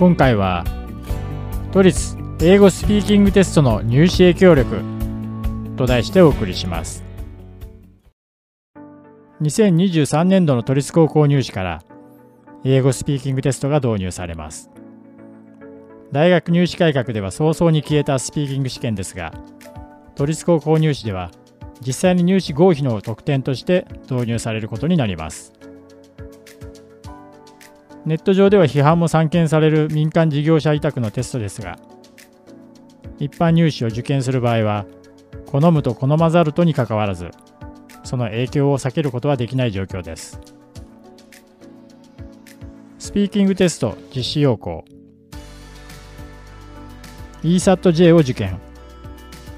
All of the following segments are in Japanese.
今回は都立英語スピーキングテストの入試影響力と題してお送りします。2023年度の都立高校入試から英語スピーキングテストが導入されます。大学入試改革では早々に消えたスピーキング試験ですが都立高校入試では実際に入試合否の特典として導入されることになります。ネット上では批判も散見される民間事業者委託のテストですが一般入試を受験する場合は好むと好まざるとにかかわらずその影響を避けることはできない状況です。スピーキングテスト実施要項。ESAT-J を受験。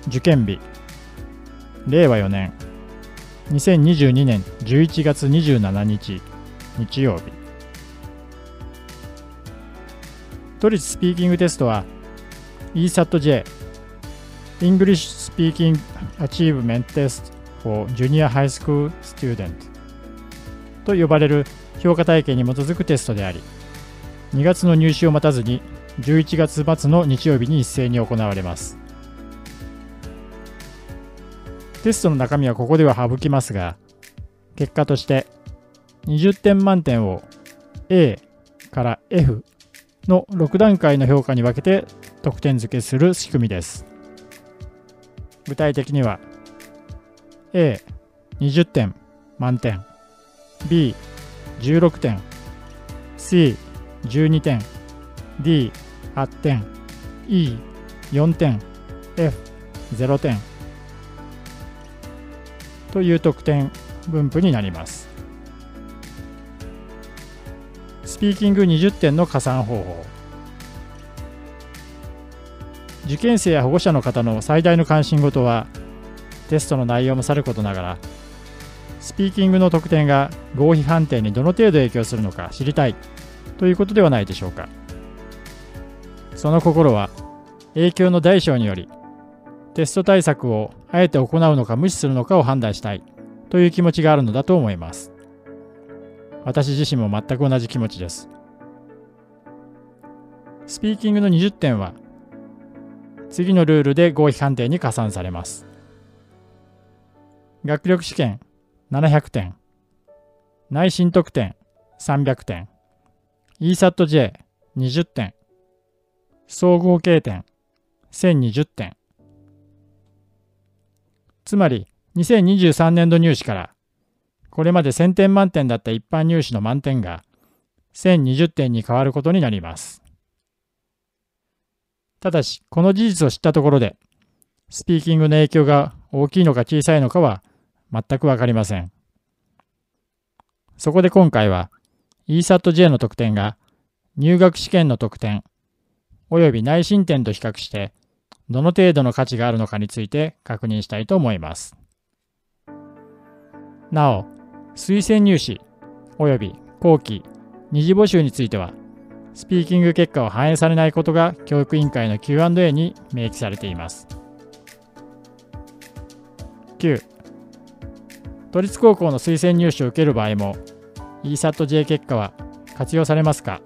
受験日。令和4年。2022年11月27日。日曜日。都立スピーキングテストは ESAT-J English Speaking Achievement Test for Junior High School Student と呼ばれる評価体系に基づくテストであり2月の入試を待たずに11月末の日曜日に一斉に行われます。テストの中身はここでは省きますが結果として20点満点を A から F の6段階の評価に分けて得点付けする仕組みです。具体的には A20 点満点。B16 点。C12 点。D8 点。E4 点。F0 点。という得点分布になります。ピーキング20点の加算方法。受験生や保護者の方の最大の関心事はテストの内容もさることながらスピーキングの得点が合否判定にどの程度影響するのか知りたいということではないでしょうか。その心は影響の大小によりテスト対策をあえて行うのか無視するのかを判断したいという気持ちがあるのだと思います。私自身も全く同じ気持ちです。スピーキングの20点は次のルールで合否判定に加算されます。学力試験700点、内申得点300点、ESAT-J20 点、総合計点1020点。つまり2023年度入試からこれまで1000点満点だった一般入試の満点が1020点に変わることになります。ただし、この事実を知ったところで、スピーキングの影響が大きいのか小さいのかは全くわかりません。そこで今回は ESAT-J の得点が入学試験の得点及び内申点と比較してどの程度の価値があるのかについて確認したいと思います。なお、推薦入試及び後期二次募集についてはスピーキング結果は反映されないことが教育委員会の Q&A に明記されています。9都立高校の推薦入試を受ける場合も ESAT-J 結果は活用されますか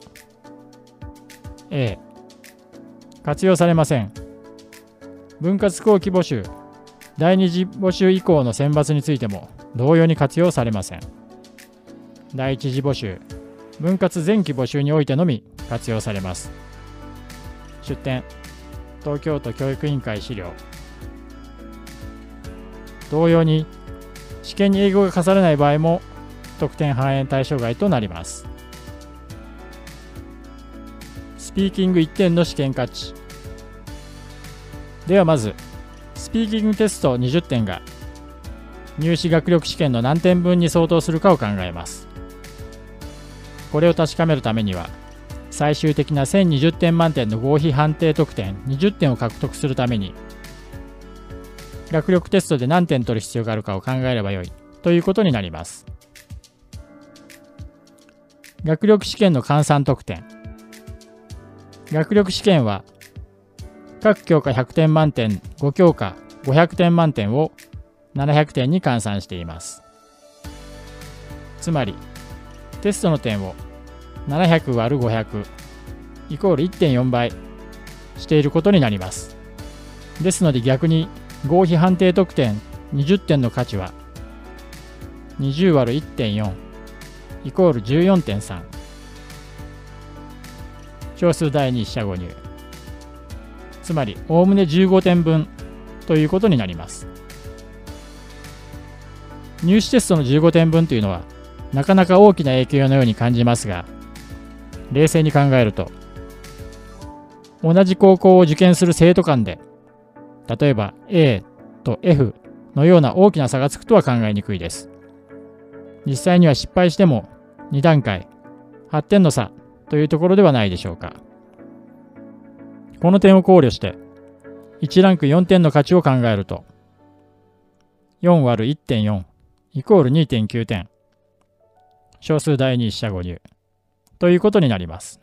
？A 活用されません。分割後期募集第二次募集以降の選抜についても同様に活用されません。第一次募集、分割前期募集においてのみ活用されます。出典、東京都教育委員会資料。同様に、試験に英語が課されない場合も得点反映対象外となります。スピーキング1点の試験価値。ではまず、スピーキングテスト20点が入試学力試験の何点分に相当するかを考えます。これを確かめるためには、最終的な1020点満点の合否判定得点20点を獲得するために、学力テストで何点取る必要があるかを考えればよいということになります。学力試験の換算得点。学力試験は、各教科100点満点5教科500点満点を700点に換算しています。つまり、テストの点を700割る500イコール1.4倍していることになります。ですので逆に合否判定得点20点の価値は20割る1.4イコール14.3小数第2四捨五入つまりおおむね15点分ということになります入試テストの15点分というのはなかなか大きな影響のように感じますが冷静に考えると同じ高校を受験する生徒間で例えば A と F のような大きな差がつくとは考えにくいです。実際には失敗しても2段階、8点の差というところではないでしょうか。この点を考慮して、1ランク4点の価値を考えると、4割る1.4イコール2.9点。小数第二四捨五入ということになります。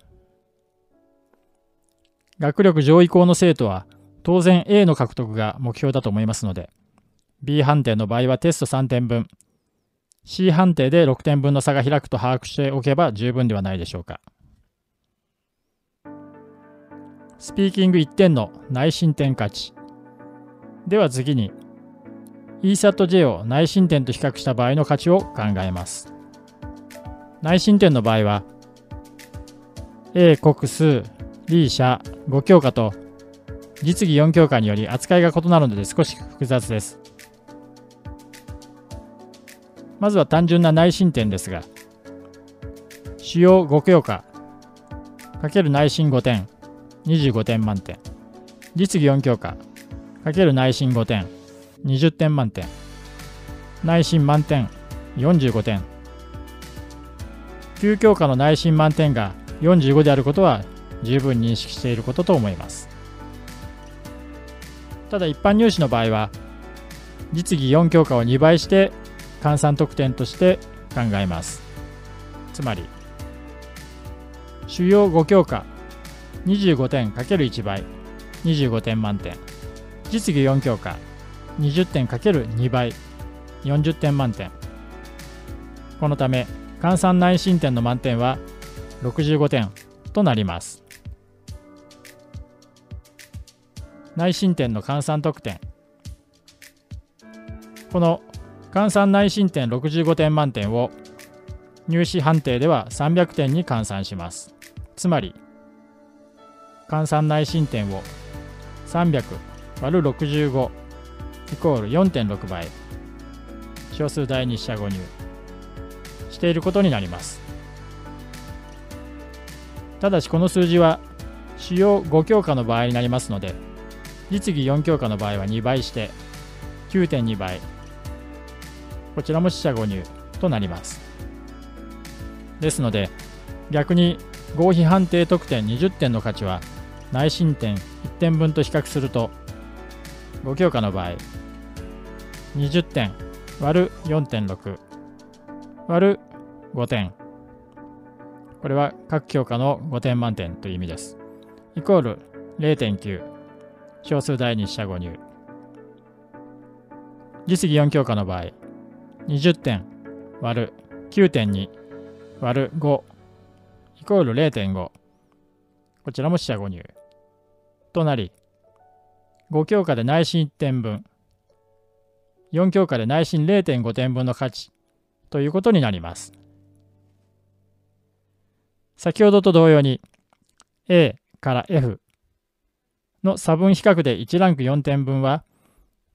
学力上位校の生徒は当然 A の獲得が目標だと思いますので、B 判定の場合はテスト3点分、C 判定で6点分の差が開くと把握しておけば十分ではないでしょうか。スピーキング1点の内申点価値。では次に、ESAT-J を内申点と比較した場合の価値を考えます。内申点の場合は、A 国数、B 社5教科と実技4教科により扱いが異なるので少し複雑です。まずは単純な内申点ですが、主要5教科かける内申5点、25点満点。実技4教科かける内申5点、20点満点。内申満点、45点。9教科の内申満点が45であることは十分認識していることと思います。ただ一般入試の場合は実技4教科を2倍して換算得点として考えますつまり主要5教科25点 ×1 倍25点満点実技4教科20点 ×2 倍40点満点このため換算内申点の満点は65点となります。内申点の換算得点。この換算内申点65点満点を入試判定では300点に換算します。つまり換算内申点を300割る65イコール4.6倍。小数第二四捨五入。していることになります。ただしこの数字は主要5教科の場合になりますので実技4教科の場合は2倍して9.2倍。こちらも四捨五入となります。ですので逆に合否判定得点20点の価値は内申点1点分と比較すると5教科の場合20点割る4.6割る5点これは各教科の5点満点という意味です。イコール0.9小数第二四捨五入。実技4教科の場合20点割る9.2割る5イコール0.5こちらも四捨五入。となり5教科で内心1点分4教科で内心0.5点分の価値ということになります。先ほどと同様に A から F の差分比較で1ランク4点分は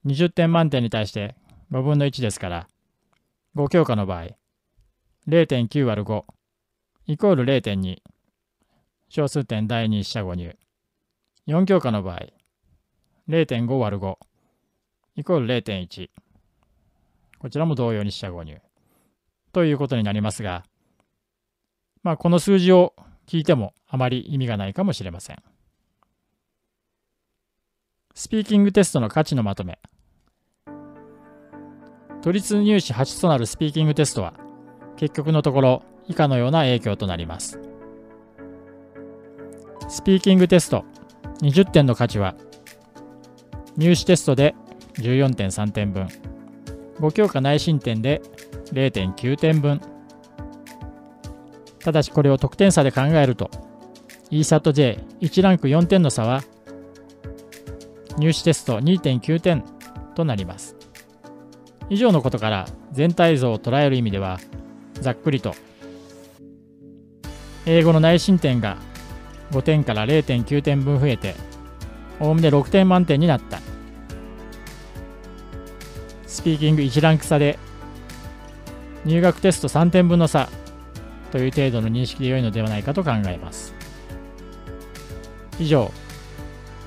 20点満点に対して5分の1ですから5教科の場合0.9割5イコール0.2小数点第2四捨五入。4教科の場合0.5割5イコール0.1こちらも同様に四捨五入。ということになりますがまあこの数字を聞いてもあまり意味がないかもしれません。スピーキングテストの価値のまとめ。都立入試8となるスピーキングテストは結局のところ以下のような影響となります。スピーキングテスト20点の価値は入試テストで14.3点分。5教科内申点で0.9点分ただしこれを得点差で考えると ESAT-J1 ランク4点の差は入試テスト2.9点となります。以上のことから全体像を捉える意味ではざっくりと英語の内申点が5点から0.9点分増えておおむね6点満点になったスピーキング1ランク差で入学テスト3点分の差という程度の認識で良いのではないかと考えます。以上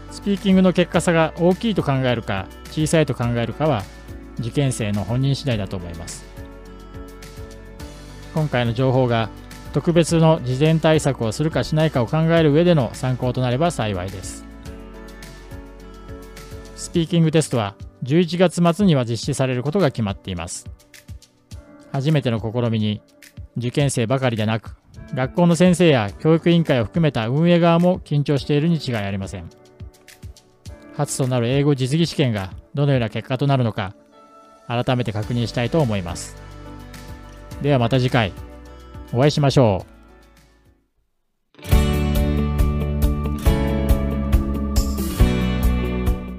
スピーキングの結果差が大きいと考えるか小さいと考えるかは受験生の本人次第だと思います。今回の情報が特別の事前対策をするかしないかを考える上での参考となれば幸いです。スピーキングテストは11月末には実施されることが決まっています初めての試みに受験生ばかりでなく学校の先生や教育委員会を含めた運営側も緊張しているに違いありません初となる英語実技試験がどのような結果となるのか改めて確認したいと思います。ではまた次回お会いしましょう。